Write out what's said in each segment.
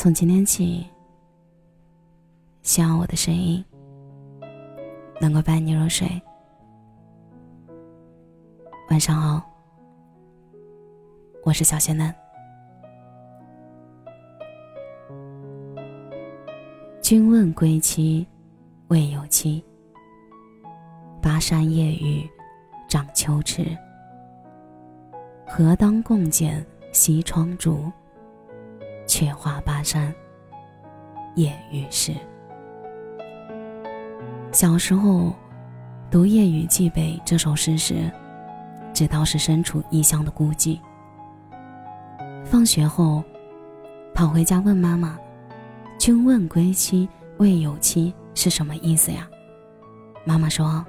从今天起，希望我的声音能够伴你入睡。晚上好，我是小仙嫩。君问归期，未有期。巴山夜雨，涨秋池。何当共剪西窗烛？却话巴山夜雨时。小时候读《夜雨寄北》这首诗时，知道是身处异乡的孤寂。放学后，跑回家问妈妈：“君问归期，未有期是什么意思呀？”妈妈说：“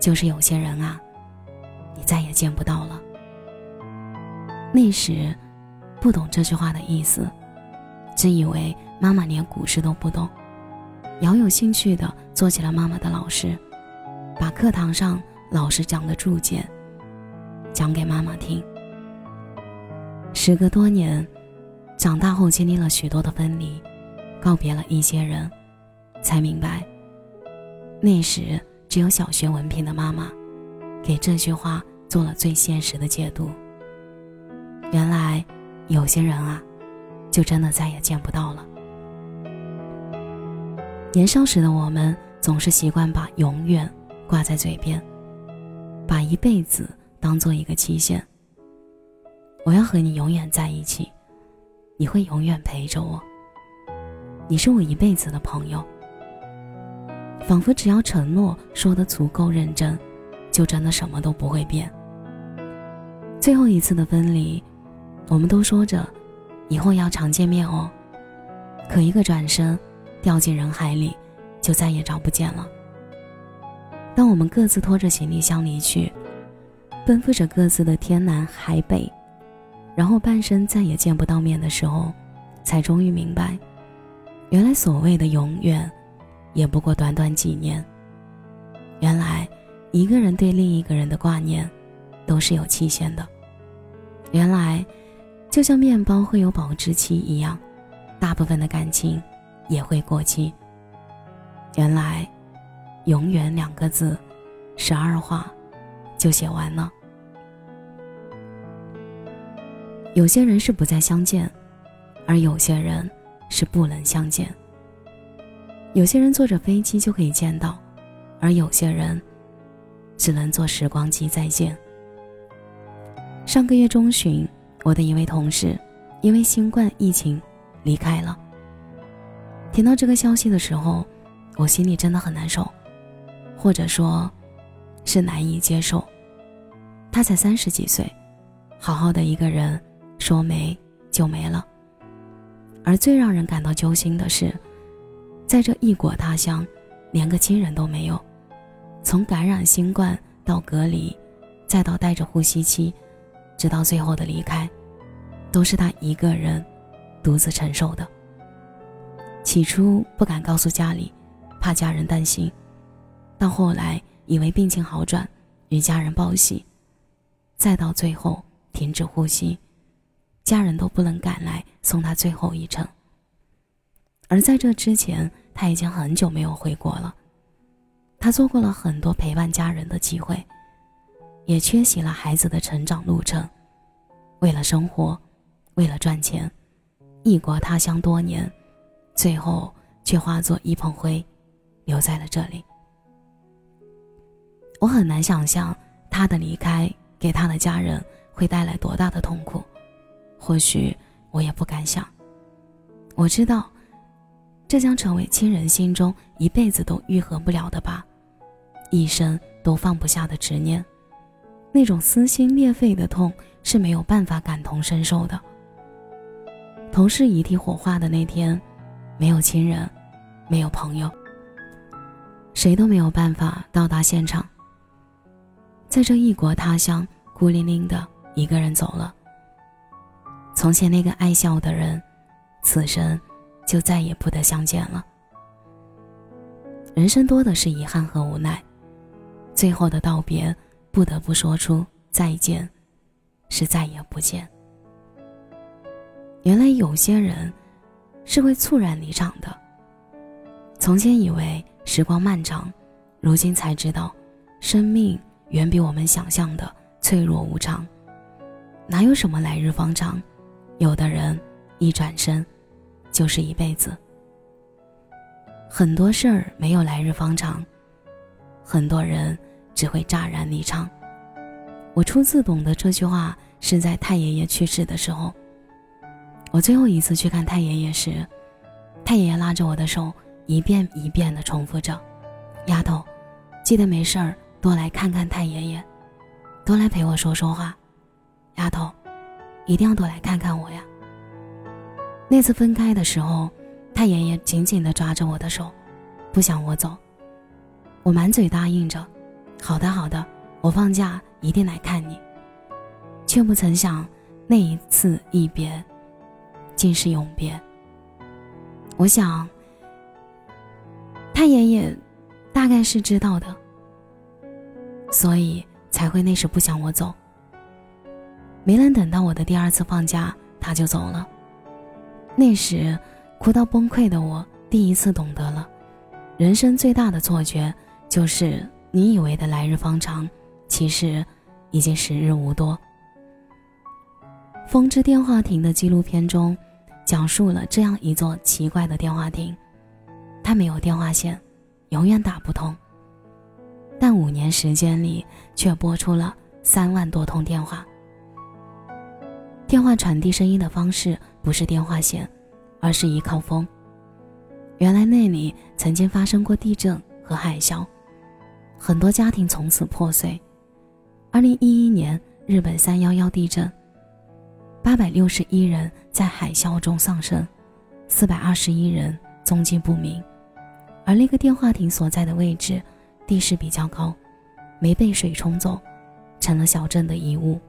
就是有些人啊，你再也见不到了。”那时。不懂这句话的意思，只以为妈妈连古诗都不懂，饶有兴趣的做起了妈妈的老师，把课堂上老师讲的注解讲给妈妈听。时隔多年，长大后经历了许多的分离，告别了一些人，才明白，那时只有小学文凭的妈妈，给这句话做了最现实的解读。原来。有些人啊，就真的再也见不到了。年少时的我们总是习惯把永远挂在嘴边，把一辈子当做一个期限。我要和你永远在一起，你会永远陪着我，你是我一辈子的朋友。仿佛只要承诺说的足够认真，就真的什么都不会变。最后一次的分离。我们都说着，以后要常见面哦。可一个转身，掉进人海里，就再也找不见了。当我们各自拖着行李箱离去，奔赴着各自的天南海北，然后半生再也见不到面的时候，才终于明白，原来所谓的永远，也不过短短几年。原来，一个人对另一个人的挂念，都是有期限的。原来。就像面包会有保质期一样，大部分的感情也会过期。原来，永远两个字，十二画就写完了。有些人是不再相见，而有些人是不能相见。有些人坐着飞机就可以见到，而有些人只能坐时光机再见。上个月中旬。我的一位同事，因为新冠疫情离开了。听到这个消息的时候，我心里真的很难受，或者说，是难以接受。他才三十几岁，好好的一个人，说没就没了。而最让人感到揪心的是，在这异国他乡，连个亲人都没有，从感染新冠到隔离，再到带着呼吸机，直到最后的离开。都是他一个人独自承受的。起初不敢告诉家里，怕家人担心；到后来以为病情好转，与家人报喜；再到最后停止呼吸，家人都不能赶来送他最后一程。而在这之前，他已经很久没有回国了。他错过了很多陪伴家人的机会，也缺席了孩子的成长路程。为了生活。为了赚钱，异国他乡多年，最后却化作一捧灰，留在了这里。我很难想象他的离开给他的家人会带来多大的痛苦，或许我也不敢想。我知道，这将成为亲人心中一辈子都愈合不了的疤，一生都放不下的执念，那种撕心裂肺的痛是没有办法感同身受的。同事遗体火化的那天，没有亲人，没有朋友，谁都没有办法到达现场。在这异国他乡，孤零零的一个人走了。从前那个爱笑的人，此生就再也不得相见了。人生多的是遗憾和无奈，最后的道别，不得不说出再见，是再也不见。原来有些人，是会猝然离场的。从前以为时光漫长，如今才知道，生命远比我们想象的脆弱无常。哪有什么来日方长？有的人一转身，就是一辈子。很多事儿没有来日方长，很多人只会乍然离场。我初次懂得这句话是在太爷爷去世的时候。我最后一次去看太爷爷时，太爷爷拉着我的手，一遍一遍地重复着：“丫头，记得没事儿多来看看太爷爷，多来陪我说说话。丫头，一定要多来看看我呀。”那次分开的时候，太爷爷紧紧地抓着我的手，不想我走。我满嘴答应着：“好的，好的，我放假一定来看你。”却不曾想，那一次一别。竟是永别。我想，太爷爷大概是知道的，所以才会那时不想我走。没能等到我的第二次放假，他就走了。那时哭到崩溃的我，第一次懂得了，人生最大的错觉就是你以为的来日方长，其实已经时日无多。《风之电话亭》的纪录片中。讲述了这样一座奇怪的电话亭，它没有电话线，永远打不通。但五年时间里，却拨出了三万多通电话。电话传递声音的方式不是电话线，而是依靠风。原来那里曾经发生过地震和海啸，很多家庭从此破碎。二零一一年，日本三幺幺地震。八百六十一人在海啸中丧生，四百二十一人踪迹不明。而那个电话亭所在的位置，地势比较高，没被水冲走，成了小镇的遗物。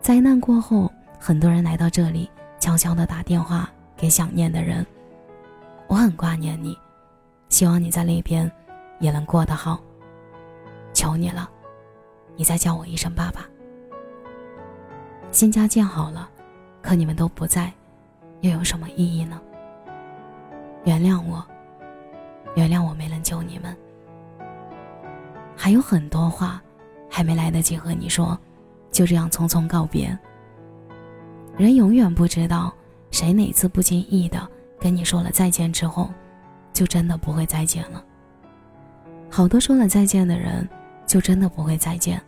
灾难过后，很多人来到这里，悄悄地打电话给想念的人。我很挂念你，希望你在那边也能过得好。求你了，你再叫我一声爸爸。新家建好了，可你们都不在，又有什么意义呢？原谅我，原谅我没能救你们。还有很多话，还没来得及和你说，就这样匆匆告别。人永远不知道，谁哪次不经意的跟你说了再见之后，就真的不会再见了。好多说了再见的人，就真的不会再见。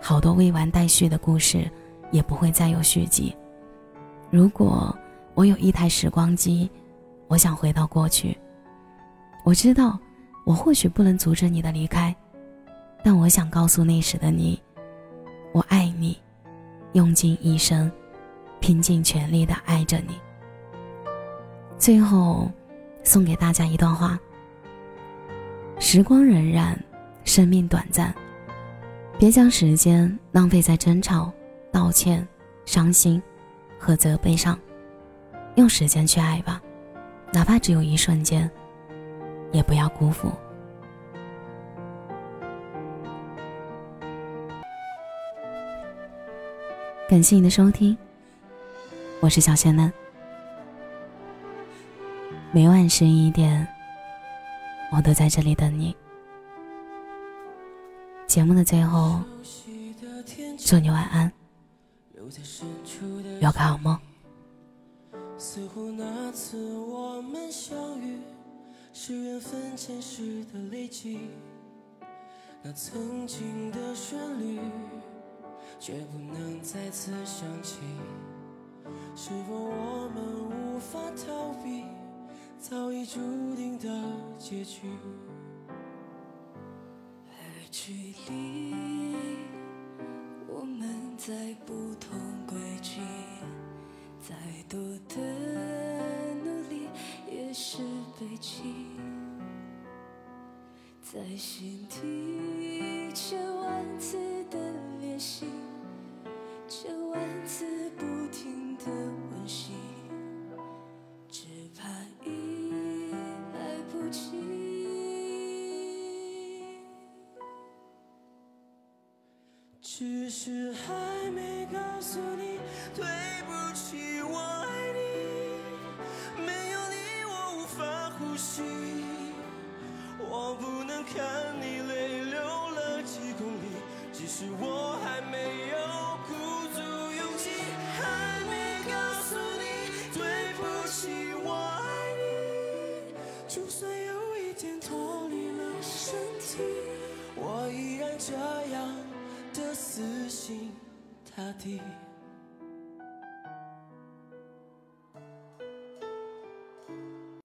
好多未完待续的故事。也不会再有续集。如果我有一台时光机，我想回到过去。我知道，我或许不能阻止你的离开，但我想告诉那时的你，我爱你，用尽一生，拼尽全力的爱着你。最后，送给大家一段话：时光荏苒，生命短暂，别将时间浪费在争吵。道歉、伤心和责备上，用时间去爱吧，哪怕只有一瞬间，也不要辜负。感谢你的收听，我是小仙嫩。每晚十一点，我都在这里等你。节目的最后，祝你晚安。有个好梦。似乎那次我们相遇，是缘分前世的累积。那曾经的旋律，却不能再次响起。是否我们无法逃避早已注定的结局？距离。我们在不同轨迹，再多的努力也是悲泣，在心底千万次的练习，千万次不停的只是还没告诉你对不起我爱你。没有你我无法呼吸。我不能看你泪流了几公里只是我地。